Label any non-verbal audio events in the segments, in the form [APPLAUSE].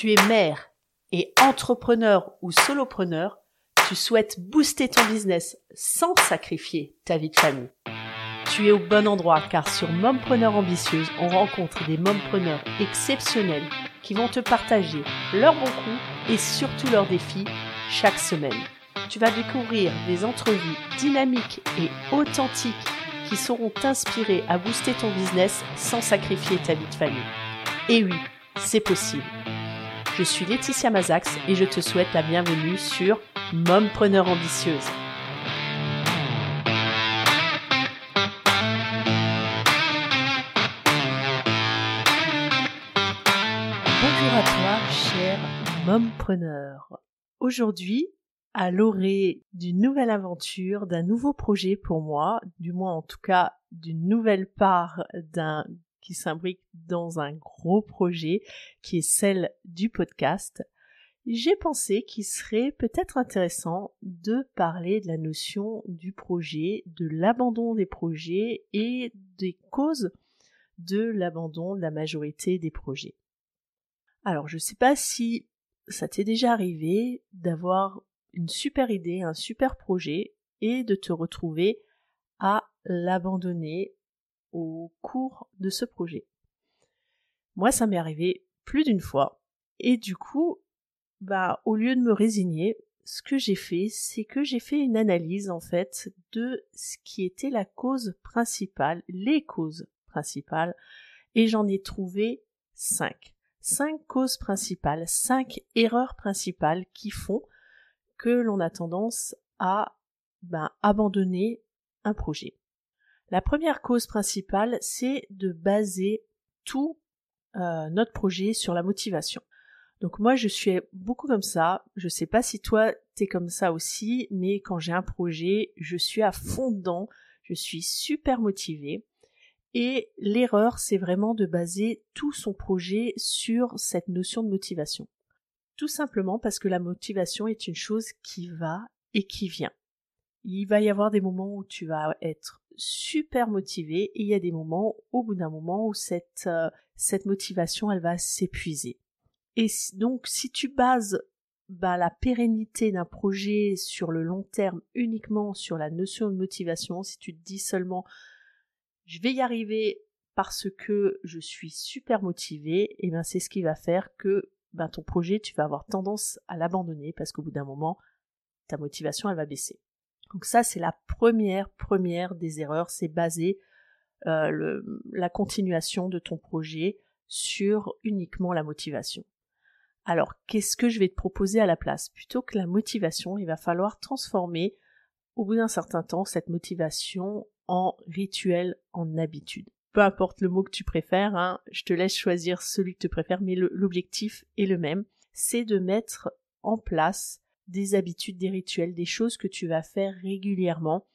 Tu es mère et entrepreneur ou solopreneur, tu souhaites booster ton business sans sacrifier ta vie de famille. Tu es au bon endroit car sur Mompreneur Ambitieuse, on rencontre des mompreneurs exceptionnels qui vont te partager leurs bons coups et surtout leurs défis chaque semaine. Tu vas découvrir des entrevues dynamiques et authentiques qui sauront t'inspirer à booster ton business sans sacrifier ta vie de famille. Et oui, c'est possible. Je suis Laetitia Mazax et je te souhaite la bienvenue sur Mompreneur Ambitieuse. Bonjour à toi, cher mompreneur. Aujourd'hui, à l'orée d'une nouvelle aventure, d'un nouveau projet pour moi, du moins en tout cas d'une nouvelle part d'un qui s'imbrique dans un gros projet qui est celle du podcast, j'ai pensé qu'il serait peut-être intéressant de parler de la notion du projet, de l'abandon des projets et des causes de l'abandon de la majorité des projets. Alors je ne sais pas si ça t'est déjà arrivé d'avoir une super idée, un super projet et de te retrouver à l'abandonner au cours de ce projet. Moi, ça m'est arrivé plus d'une fois. Et du coup, bah, au lieu de me résigner, ce que j'ai fait, c'est que j'ai fait une analyse, en fait, de ce qui était la cause principale, les causes principales, et j'en ai trouvé cinq. Cinq causes principales, cinq erreurs principales qui font que l'on a tendance à ben, abandonner un projet. La première cause principale, c'est de baser tout euh, notre projet sur la motivation. Donc moi, je suis beaucoup comme ça. Je sais pas si toi, t'es comme ça aussi, mais quand j'ai un projet, je suis à fond dedans. Je suis super motivée. Et l'erreur, c'est vraiment de baser tout son projet sur cette notion de motivation. Tout simplement parce que la motivation est une chose qui va et qui vient. Il va y avoir des moments où tu vas être super motivé et il y a des moments, au bout d'un moment, où cette, euh, motivation, elle va s'épuiser. Et donc, si tu bases bah, la pérennité d'un projet sur le long terme uniquement sur la notion de motivation, si tu te dis seulement je vais y arriver parce que je suis super motivé, et bien c'est ce qui va faire que ben, ton projet, tu vas avoir tendance à l'abandonner parce qu'au bout d'un moment, ta motivation, elle va baisser. Donc ça, c'est la première, première des erreurs, c'est baser euh, la continuation de ton projet sur uniquement la motivation. Alors, qu'est-ce que je vais te proposer à la place? Plutôt que la motivation, il va falloir transformer, au bout d'un certain temps, cette motivation en rituel, en habitude. Peu importe le mot que tu préfères, hein, je te laisse choisir celui que tu préfères, mais l'objectif est le même, c'est de mettre en place des habitudes, des rituels, des choses que tu vas faire régulièrement,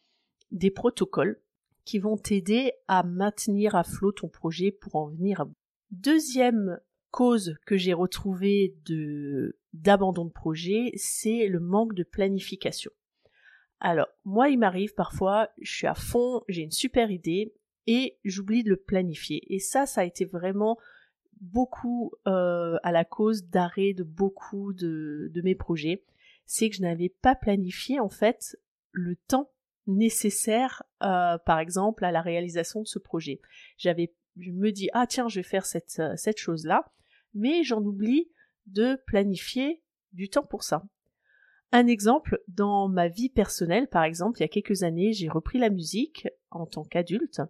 des protocoles qui vont t'aider à maintenir à flot ton projet pour en venir à bout. Deuxième cause que j'ai retrouvée de d'abandon de projet, c'est le manque de planification. Alors, moi, il m'arrive parfois, je suis à fond, j'ai une super idée et j'oublie de le planifier. Et ça, ça a été vraiment beaucoup euh, à la cause d'arrêt de beaucoup de, de mes projets c'est que je n'avais pas planifié en fait le temps nécessaire, euh, par exemple, à la réalisation de ce projet. J'avais, je me dis ah tiens, je vais faire cette euh, cette chose là, mais j'en oublie de planifier du temps pour ça. Un exemple, dans ma vie personnelle, par exemple, il y a quelques années, j'ai repris la musique en tant qu'adulte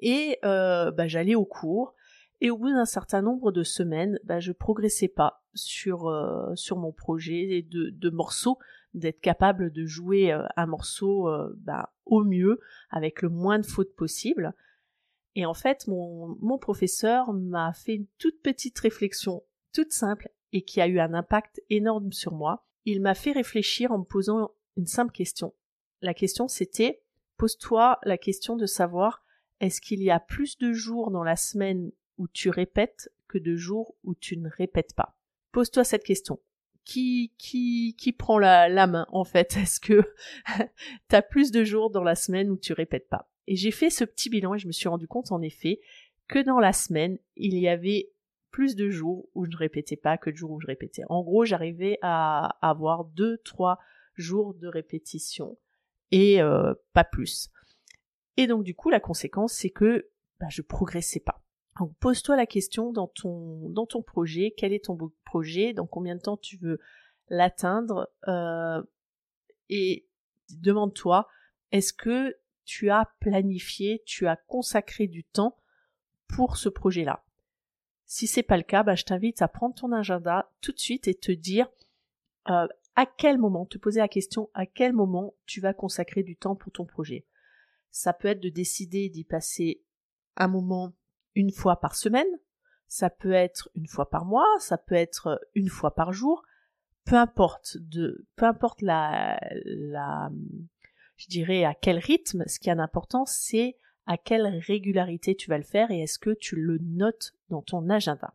et euh, bah, j'allais au cours et au bout d'un certain nombre de semaines, bah, je progressais pas sur euh, sur mon projet de, de morceaux, d'être capable de jouer euh, un morceau euh, bah, au mieux avec le moins de fautes possible. Et en fait, mon, mon professeur m'a fait une toute petite réflexion, toute simple, et qui a eu un impact énorme sur moi. Il m'a fait réfléchir en me posant une simple question. La question c'était, pose-toi la question de savoir est-ce qu'il y a plus de jours dans la semaine tu répètes que de jours où tu ne répètes pas. Pose-toi cette question. Qui, qui, qui prend la, main, en fait? [LAUGHS] Est-ce que [LAUGHS] t'as plus de jours dans la semaine où tu répètes pas? Et j'ai fait ce petit bilan et je me suis rendu compte, en effet, que dans la semaine, il y avait plus de jours où je ne répétais pas que de jours où je répétais. En gros, j'arrivais à avoir deux, trois jours de répétition et euh, pas plus. Et donc du coup, la conséquence, c'est que bah, je progressais pas. Donc pose-toi la question dans ton dans ton projet, quel est ton projet, dans combien de temps tu veux l'atteindre, euh, et demande-toi est-ce que tu as planifié, tu as consacré du temps pour ce projet-là? Si c'est pas le cas, bah, je t'invite à prendre ton agenda tout de suite et te dire euh, à quel moment, te poser la question à quel moment tu vas consacrer du temps pour ton projet? Ça peut être de décider d'y passer un moment une fois par semaine, ça peut être une fois par mois, ça peut être une fois par jour, peu importe de, peu importe la, la, je dirais à quel rythme, ce qui a d'importance, c'est à quelle régularité tu vas le faire et est-ce que tu le notes dans ton agenda.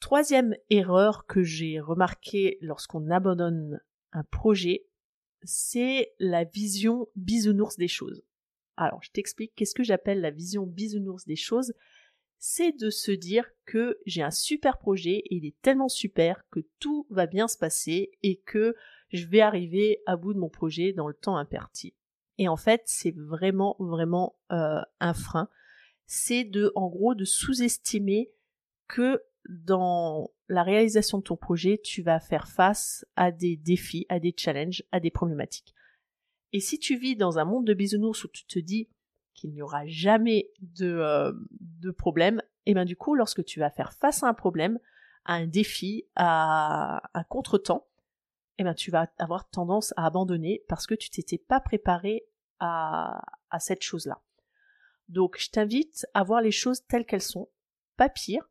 Troisième erreur que j'ai remarquée lorsqu'on abandonne un projet, c'est la vision bisounours des choses. Alors, je t'explique qu'est-ce que j'appelle la vision bisounours des choses. C'est de se dire que j'ai un super projet et il est tellement super que tout va bien se passer et que je vais arriver à bout de mon projet dans le temps imparti. Et en fait, c'est vraiment, vraiment euh, un frein. C'est de, en gros, de sous-estimer que dans la réalisation de ton projet, tu vas faire face à des défis, à des challenges, à des problématiques. Et si tu vis dans un monde de bisounours où tu te dis qu'il n'y aura jamais de, euh, de problème, et eh bien du coup, lorsque tu vas faire face à un problème, à un défi, à un contretemps, et eh bien tu vas avoir tendance à abandonner parce que tu t'étais pas préparé à, à cette chose-là. Donc je t'invite à voir les choses telles qu'elles sont, pas pire,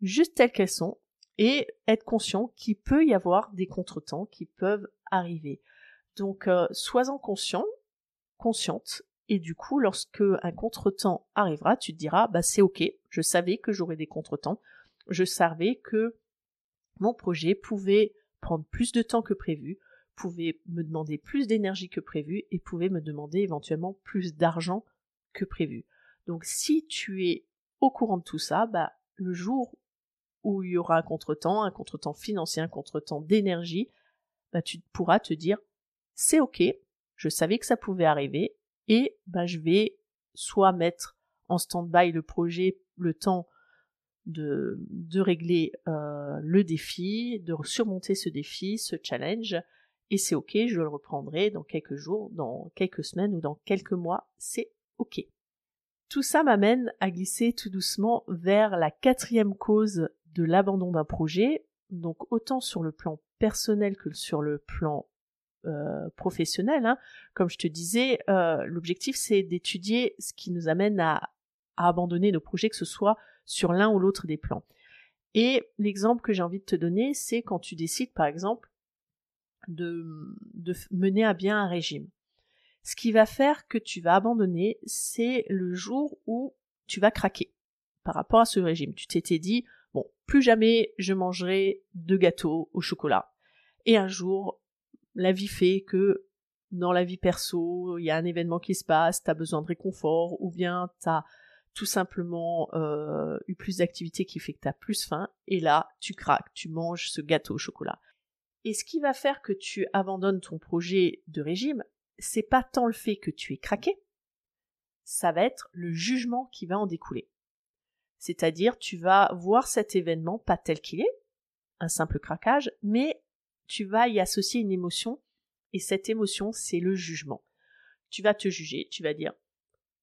juste telles qu'elles sont, et être conscient qu'il peut y avoir des contretemps qui peuvent arriver. Donc, euh, sois-en conscient, consciente, et du coup, lorsque un contretemps arrivera, tu te diras, bah c'est ok, je savais que j'aurais des contretemps, je savais que mon projet pouvait prendre plus de temps que prévu, pouvait me demander plus d'énergie que prévu et pouvait me demander éventuellement plus d'argent que prévu. Donc si tu es au courant de tout ça, bah le jour où il y aura un contretemps, un contretemps financier, un contretemps d'énergie, bah tu pourras te dire c'est ok, je savais que ça pouvait arriver, et bah, je vais soit mettre en stand-by le projet le temps de, de régler euh, le défi, de surmonter ce défi, ce challenge, et c'est ok, je le reprendrai dans quelques jours, dans quelques semaines ou dans quelques mois, c'est ok. Tout ça m'amène à glisser tout doucement vers la quatrième cause de l'abandon d'un projet, donc autant sur le plan personnel que sur le plan euh, professionnel. Hein. Comme je te disais, euh, l'objectif c'est d'étudier ce qui nous amène à, abandonner nos projets, que ce soit sur l'un ou l'autre des plans. Et l'exemple que j'ai envie de te donner, c'est quand tu décides, par exemple, de, mener à bien un régime. Ce qui va faire que tu vas abandonner, c'est le jour où tu vas craquer par rapport à ce régime. Tu t'étais dit, bon, plus jamais je mangerai de gâteaux au chocolat. Et un jour, la vie fait que dans la vie perso, il y a un événement qui se passe, tu as besoin de réconfort, ou bien tu as tout simplement euh, eu plus d'activité qui fait que tu as plus faim, et là, tu craques, tu manges ce gâteau au chocolat. Et ce qui va faire que tu abandonnes ton projet de régime, c'est pas tant le fait que tu es craqué, ça va être le jugement qui va en découler. C'est-à-dire, tu vas voir cet événement pas tel qu'il est, un simple craquage, mais tu vas y associer une émotion, et cette émotion, c'est le jugement. Tu vas te juger, tu vas dire,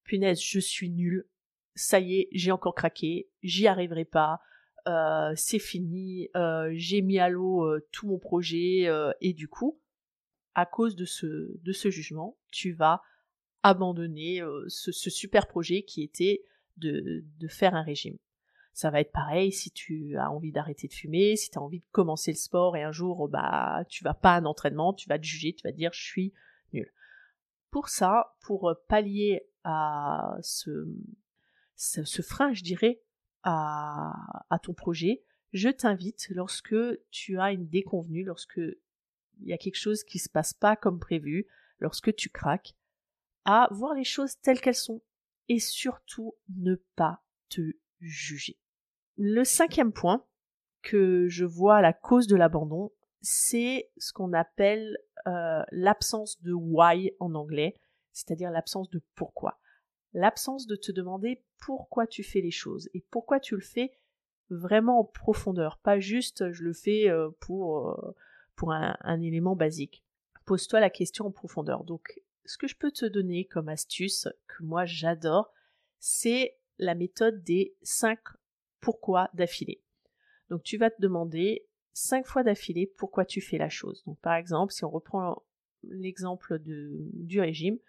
punaise, je suis nul, ça y est, j'ai encore craqué, j'y arriverai pas, euh, c'est fini, euh, j'ai mis à l'eau euh, tout mon projet, et du coup, à cause de ce, de ce jugement, tu vas abandonner ce, ce, super projet qui était de, de faire un régime. Ça va être pareil si tu as envie d'arrêter de fumer, si tu as envie de commencer le sport et un jour bah tu vas pas à un entraînement, tu vas te juger, tu vas te dire je suis nul. Pour ça, pour pallier à ce, ce, frein, je dirais, à, ton projet, je t'invite lorsque tu as une déconvenue, lorsque il y a quelque chose qui se passe pas comme prévu, lorsque tu craques, à voir les choses telles qu'elles sont et surtout ne pas te juger Le cinquième point que je vois la cause de l'abandon, c'est ce qu'on appelle euh, l'absence de why en anglais, c'est-à-dire l'absence de pourquoi. L'absence de te demander pourquoi tu fais les choses et pourquoi tu le fais vraiment en profondeur, pas juste je le fais euh, pour, euh, pour un, un élément basique. Pose-toi la question en profondeur. Donc, ce que je peux te donner comme astuce, que moi j'adore, c'est la méthode des 5 pourquoi d'affilée. Donc tu vas te demander cinq fois d'affilée pourquoi tu fais la chose. Donc par exemple, si on reprend l'exemple du régime,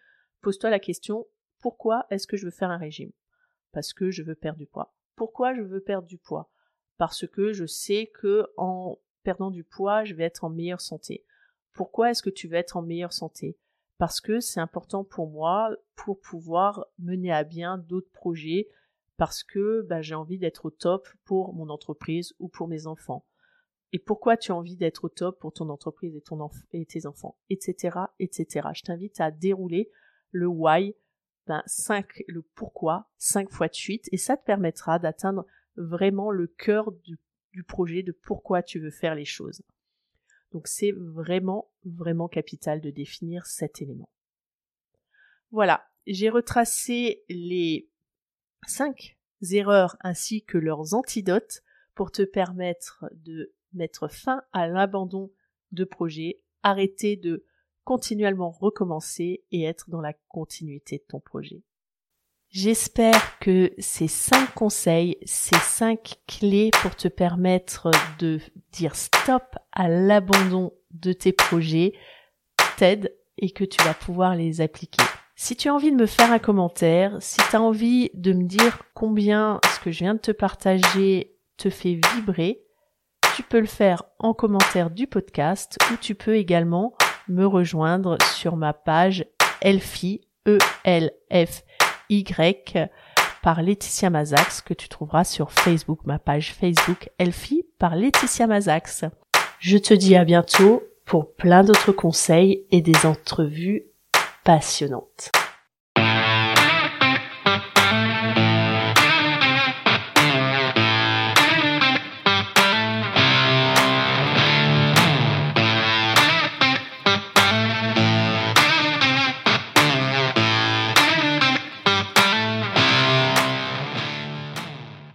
pose-toi la question pourquoi est-ce que je veux faire un régime? Parce que je veux perdre du poids. Pourquoi je veux perdre du poids? Parce que je sais que en perdant du poids, je vais être en meilleure santé. Pourquoi est-ce que tu veux être en meilleure santé? Parce que c'est important pour moi pour pouvoir mener à bien d'autres projets, parce que bah, j'ai envie d'être au top pour mon entreprise ou pour mes enfants et pourquoi tu as envie d'être au top pour ton entreprise et, ton et tes enfants, etc., etc. Je t'invite à dérouler le why, ben 5, le pourquoi, 5 fois de suite, et ça te permettra d'atteindre vraiment le cœur du, du projet, de pourquoi tu veux faire les choses. Donc c'est vraiment, vraiment capital de définir cet élément. Voilà, j'ai retracé les 5 erreurs ainsi que leurs antidotes pour te permettre de mettre fin à l'abandon de projet, arrêter de continuellement recommencer et être dans la continuité de ton projet. J'espère que ces cinq conseils, ces cinq clés pour te permettre de dire stop à l'abandon de tes projets t'aident et que tu vas pouvoir les appliquer. Si tu as envie de me faire un commentaire, si tu as envie de me dire combien ce que je viens de te partager te fait vibrer, tu peux le faire en commentaire du podcast ou tu peux également me rejoindre sur ma page Elfie, E-L-F-Y, par Laetitia Mazax, que tu trouveras sur Facebook, ma page Facebook Elfie par Laetitia Mazax. Je te dis à bientôt pour plein d'autres conseils et des entrevues passionnantes.